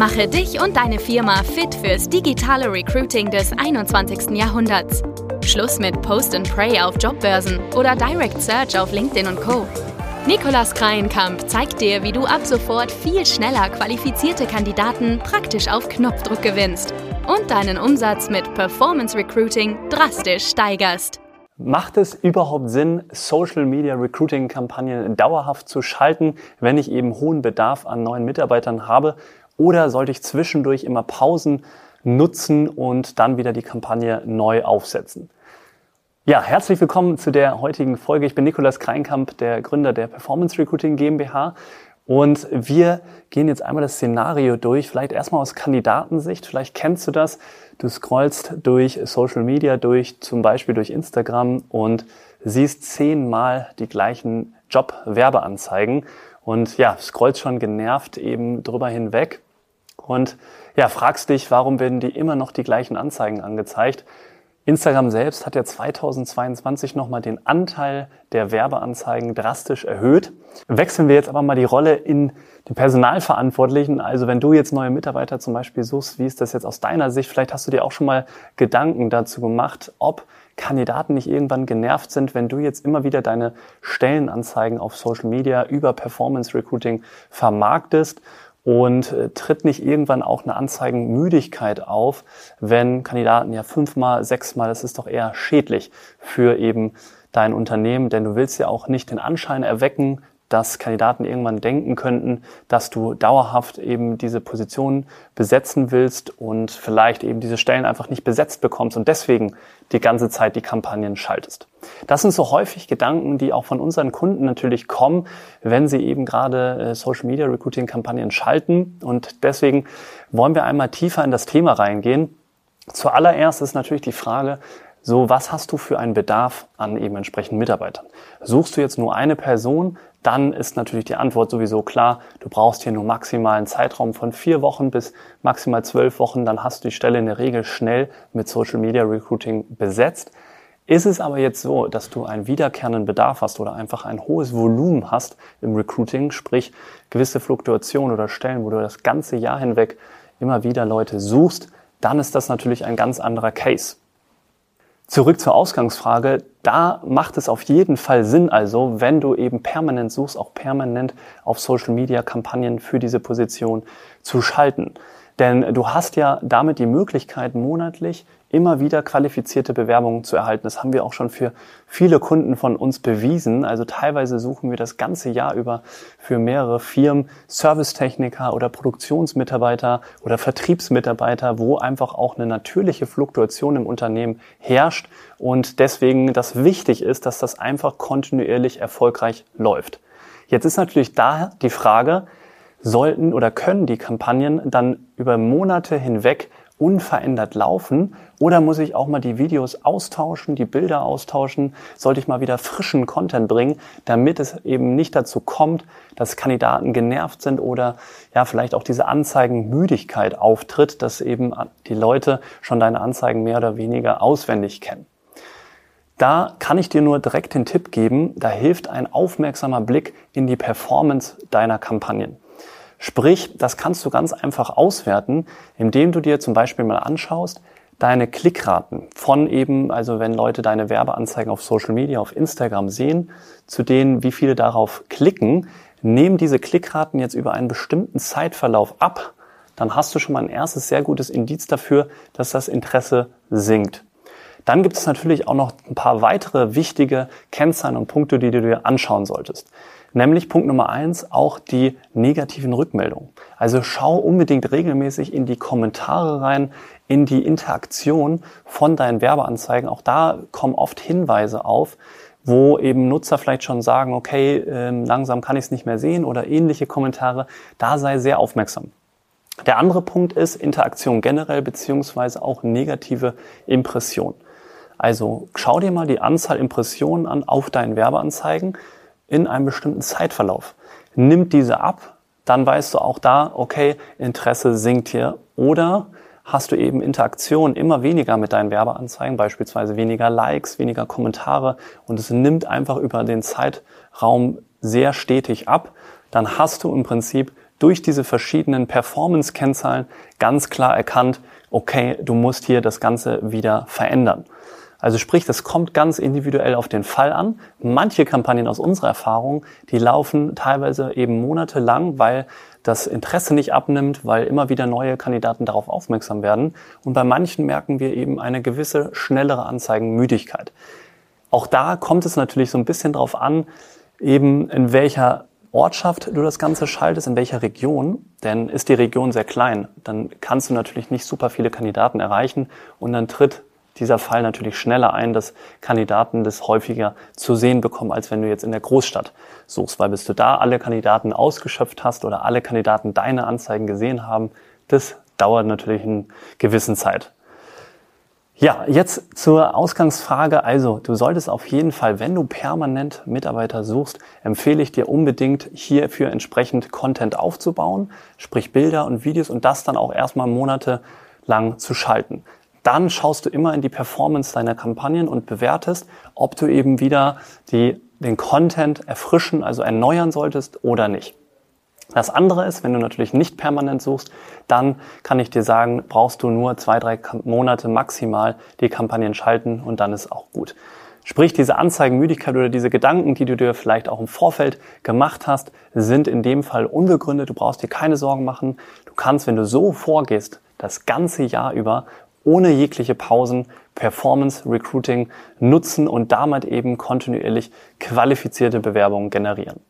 Mache dich und deine Firma fit fürs digitale Recruiting des 21. Jahrhunderts. Schluss mit Post and Pray auf Jobbörsen oder Direct Search auf LinkedIn und Co. Nikolas Kreienkamp zeigt dir, wie du ab sofort viel schneller qualifizierte Kandidaten praktisch auf Knopfdruck gewinnst und deinen Umsatz mit Performance Recruiting drastisch steigerst. Macht es überhaupt Sinn, Social Media Recruiting Kampagnen dauerhaft zu schalten, wenn ich eben hohen Bedarf an neuen Mitarbeitern habe? Oder sollte ich zwischendurch immer Pausen nutzen und dann wieder die Kampagne neu aufsetzen? Ja, herzlich willkommen zu der heutigen Folge. Ich bin Nikolas Kreinkamp, der Gründer der Performance Recruiting GmbH. Und wir gehen jetzt einmal das Szenario durch, vielleicht erstmal aus Kandidatensicht. Vielleicht kennst du das. Du scrollst durch Social Media, durch zum Beispiel durch Instagram und siehst zehnmal die gleichen Job-Werbeanzeigen und ja, scrollst schon genervt eben drüber hinweg und ja, fragst dich, warum werden dir immer noch die gleichen Anzeigen angezeigt? Instagram selbst hat ja 2022 nochmal den Anteil der Werbeanzeigen drastisch erhöht. Wechseln wir jetzt aber mal die Rolle in den Personalverantwortlichen. Also wenn du jetzt neue Mitarbeiter zum Beispiel suchst, wie ist das jetzt aus deiner Sicht? Vielleicht hast du dir auch schon mal Gedanken dazu gemacht, ob Kandidaten nicht irgendwann genervt sind, wenn du jetzt immer wieder deine Stellenanzeigen auf Social Media über Performance Recruiting vermarktest und äh, tritt nicht irgendwann auch eine Anzeigenmüdigkeit auf, wenn Kandidaten ja fünfmal, sechsmal, das ist doch eher schädlich für eben dein Unternehmen, denn du willst ja auch nicht den Anschein erwecken, dass Kandidaten irgendwann denken könnten, dass du dauerhaft eben diese Position besetzen willst und vielleicht eben diese Stellen einfach nicht besetzt bekommst und deswegen die ganze Zeit die Kampagnen schaltest. Das sind so häufig Gedanken, die auch von unseren Kunden natürlich kommen, wenn sie eben gerade äh, Social Media Recruiting Kampagnen schalten und deswegen wollen wir einmal tiefer in das Thema reingehen. Zuallererst ist natürlich die Frage, so, was hast du für einen Bedarf an eben entsprechenden Mitarbeitern? Suchst du jetzt nur eine Person, dann ist natürlich die Antwort sowieso klar. Du brauchst hier nur maximal einen Zeitraum von vier Wochen bis maximal zwölf Wochen. Dann hast du die Stelle in der Regel schnell mit Social Media Recruiting besetzt. Ist es aber jetzt so, dass du einen wiederkehrenden Bedarf hast oder einfach ein hohes Volumen hast im Recruiting, sprich gewisse Fluktuationen oder Stellen, wo du das ganze Jahr hinweg immer wieder Leute suchst, dann ist das natürlich ein ganz anderer Case. Zurück zur Ausgangsfrage. Da macht es auf jeden Fall Sinn, also wenn du eben permanent suchst, auch permanent auf Social Media Kampagnen für diese Position zu schalten. Denn du hast ja damit die Möglichkeit, monatlich immer wieder qualifizierte Bewerbungen zu erhalten. Das haben wir auch schon für viele Kunden von uns bewiesen. Also teilweise suchen wir das ganze Jahr über für mehrere Firmen Servicetechniker oder Produktionsmitarbeiter oder Vertriebsmitarbeiter, wo einfach auch eine natürliche Fluktuation im Unternehmen herrscht und deswegen das wichtig ist, dass das einfach kontinuierlich erfolgreich läuft. Jetzt ist natürlich da die Frage, sollten oder können die Kampagnen dann über Monate hinweg unverändert laufen? Oder muss ich auch mal die Videos austauschen, die Bilder austauschen? Sollte ich mal wieder frischen Content bringen, damit es eben nicht dazu kommt, dass Kandidaten genervt sind oder ja vielleicht auch diese Anzeigenmüdigkeit auftritt, dass eben die Leute schon deine Anzeigen mehr oder weniger auswendig kennen? Da kann ich dir nur direkt den Tipp geben, da hilft ein aufmerksamer Blick in die Performance deiner Kampagnen. Sprich, das kannst du ganz einfach auswerten, indem du dir zum Beispiel mal anschaust, deine Klickraten von eben, also wenn Leute deine Werbeanzeigen auf Social Media, auf Instagram sehen, zu denen, wie viele darauf klicken, nehmen diese Klickraten jetzt über einen bestimmten Zeitverlauf ab, dann hast du schon mal ein erstes sehr gutes Indiz dafür, dass das Interesse sinkt. Dann gibt es natürlich auch noch ein paar weitere wichtige Kennzahlen und Punkte, die du dir anschauen solltest. Nämlich Punkt Nummer eins, auch die negativen Rückmeldungen. Also schau unbedingt regelmäßig in die Kommentare rein, in die Interaktion von deinen Werbeanzeigen. Auch da kommen oft Hinweise auf, wo eben Nutzer vielleicht schon sagen, okay, äh, langsam kann ich es nicht mehr sehen oder ähnliche Kommentare. Da sei sehr aufmerksam. Der andere Punkt ist Interaktion generell beziehungsweise auch negative Impression. Also schau dir mal die Anzahl Impressionen an auf deinen Werbeanzeigen in einem bestimmten Zeitverlauf. Nimmt diese ab, dann weißt du auch da, okay, Interesse sinkt hier. Oder hast du eben Interaktion immer weniger mit deinen Werbeanzeigen, beispielsweise weniger Likes, weniger Kommentare und es nimmt einfach über den Zeitraum sehr stetig ab, dann hast du im Prinzip durch diese verschiedenen Performance-Kennzahlen ganz klar erkannt, okay, du musst hier das Ganze wieder verändern. Also sprich, das kommt ganz individuell auf den Fall an. Manche Kampagnen aus unserer Erfahrung, die laufen teilweise eben monatelang, weil das Interesse nicht abnimmt, weil immer wieder neue Kandidaten darauf aufmerksam werden. Und bei manchen merken wir eben eine gewisse schnellere Anzeigenmüdigkeit. Auch da kommt es natürlich so ein bisschen drauf an, eben in welcher Ortschaft du das Ganze schaltest, in welcher Region, denn ist die Region sehr klein, dann kannst du natürlich nicht super viele Kandidaten erreichen und dann tritt dieser Fall natürlich schneller ein, dass Kandidaten das häufiger zu sehen bekommen, als wenn du jetzt in der Großstadt suchst, weil bis du da alle Kandidaten ausgeschöpft hast oder alle Kandidaten deine Anzeigen gesehen haben, das dauert natürlich eine gewissen Zeit. Ja, jetzt zur Ausgangsfrage. Also, du solltest auf jeden Fall, wenn du permanent Mitarbeiter suchst, empfehle ich dir unbedingt hierfür entsprechend Content aufzubauen, sprich Bilder und Videos und das dann auch erstmal monatelang zu schalten dann schaust du immer in die Performance deiner Kampagnen und bewertest, ob du eben wieder die, den Content erfrischen, also erneuern solltest oder nicht. Das andere ist, wenn du natürlich nicht permanent suchst, dann kann ich dir sagen, brauchst du nur zwei, drei Monate maximal die Kampagnen schalten und dann ist auch gut. Sprich, diese Anzeigenmüdigkeit oder diese Gedanken, die du dir vielleicht auch im Vorfeld gemacht hast, sind in dem Fall unbegründet. Du brauchst dir keine Sorgen machen. Du kannst, wenn du so vorgehst, das ganze Jahr über ohne jegliche Pausen Performance Recruiting nutzen und damit eben kontinuierlich qualifizierte Bewerbungen generieren.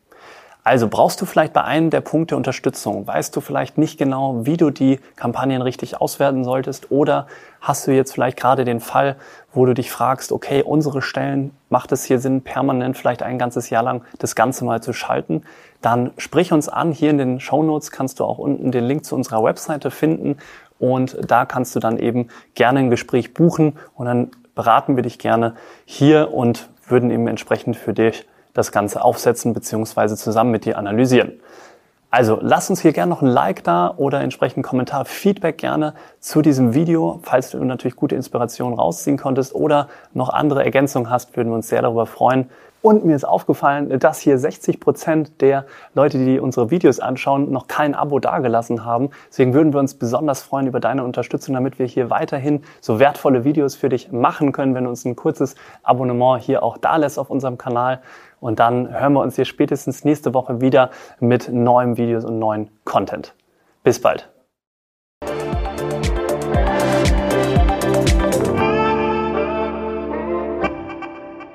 Also brauchst du vielleicht bei einem der Punkte Unterstützung? Weißt du vielleicht nicht genau, wie du die Kampagnen richtig auswerten solltest? Oder hast du jetzt vielleicht gerade den Fall, wo du dich fragst, okay, unsere Stellen, macht es hier Sinn, permanent vielleicht ein ganzes Jahr lang das Ganze mal zu schalten? Dann sprich uns an. Hier in den Show Notes kannst du auch unten den Link zu unserer Webseite finden und da kannst du dann eben gerne ein Gespräch buchen und dann beraten wir dich gerne hier und würden eben entsprechend für dich das Ganze aufsetzen beziehungsweise zusammen mit dir analysieren. Also lass uns hier gerne noch ein Like da oder entsprechend Kommentar, Feedback gerne zu diesem Video, falls du natürlich gute Inspiration rausziehen konntest oder noch andere Ergänzungen hast, würden wir uns sehr darüber freuen. Und mir ist aufgefallen, dass hier 60 Prozent der Leute, die unsere Videos anschauen, noch kein Abo dagelassen haben. Deswegen würden wir uns besonders freuen über deine Unterstützung, damit wir hier weiterhin so wertvolle Videos für dich machen können, wenn du uns ein kurzes Abonnement hier auch da lässt auf unserem Kanal. Und dann hören wir uns hier spätestens nächste Woche wieder mit neuen Videos und neuen Content. Bis bald.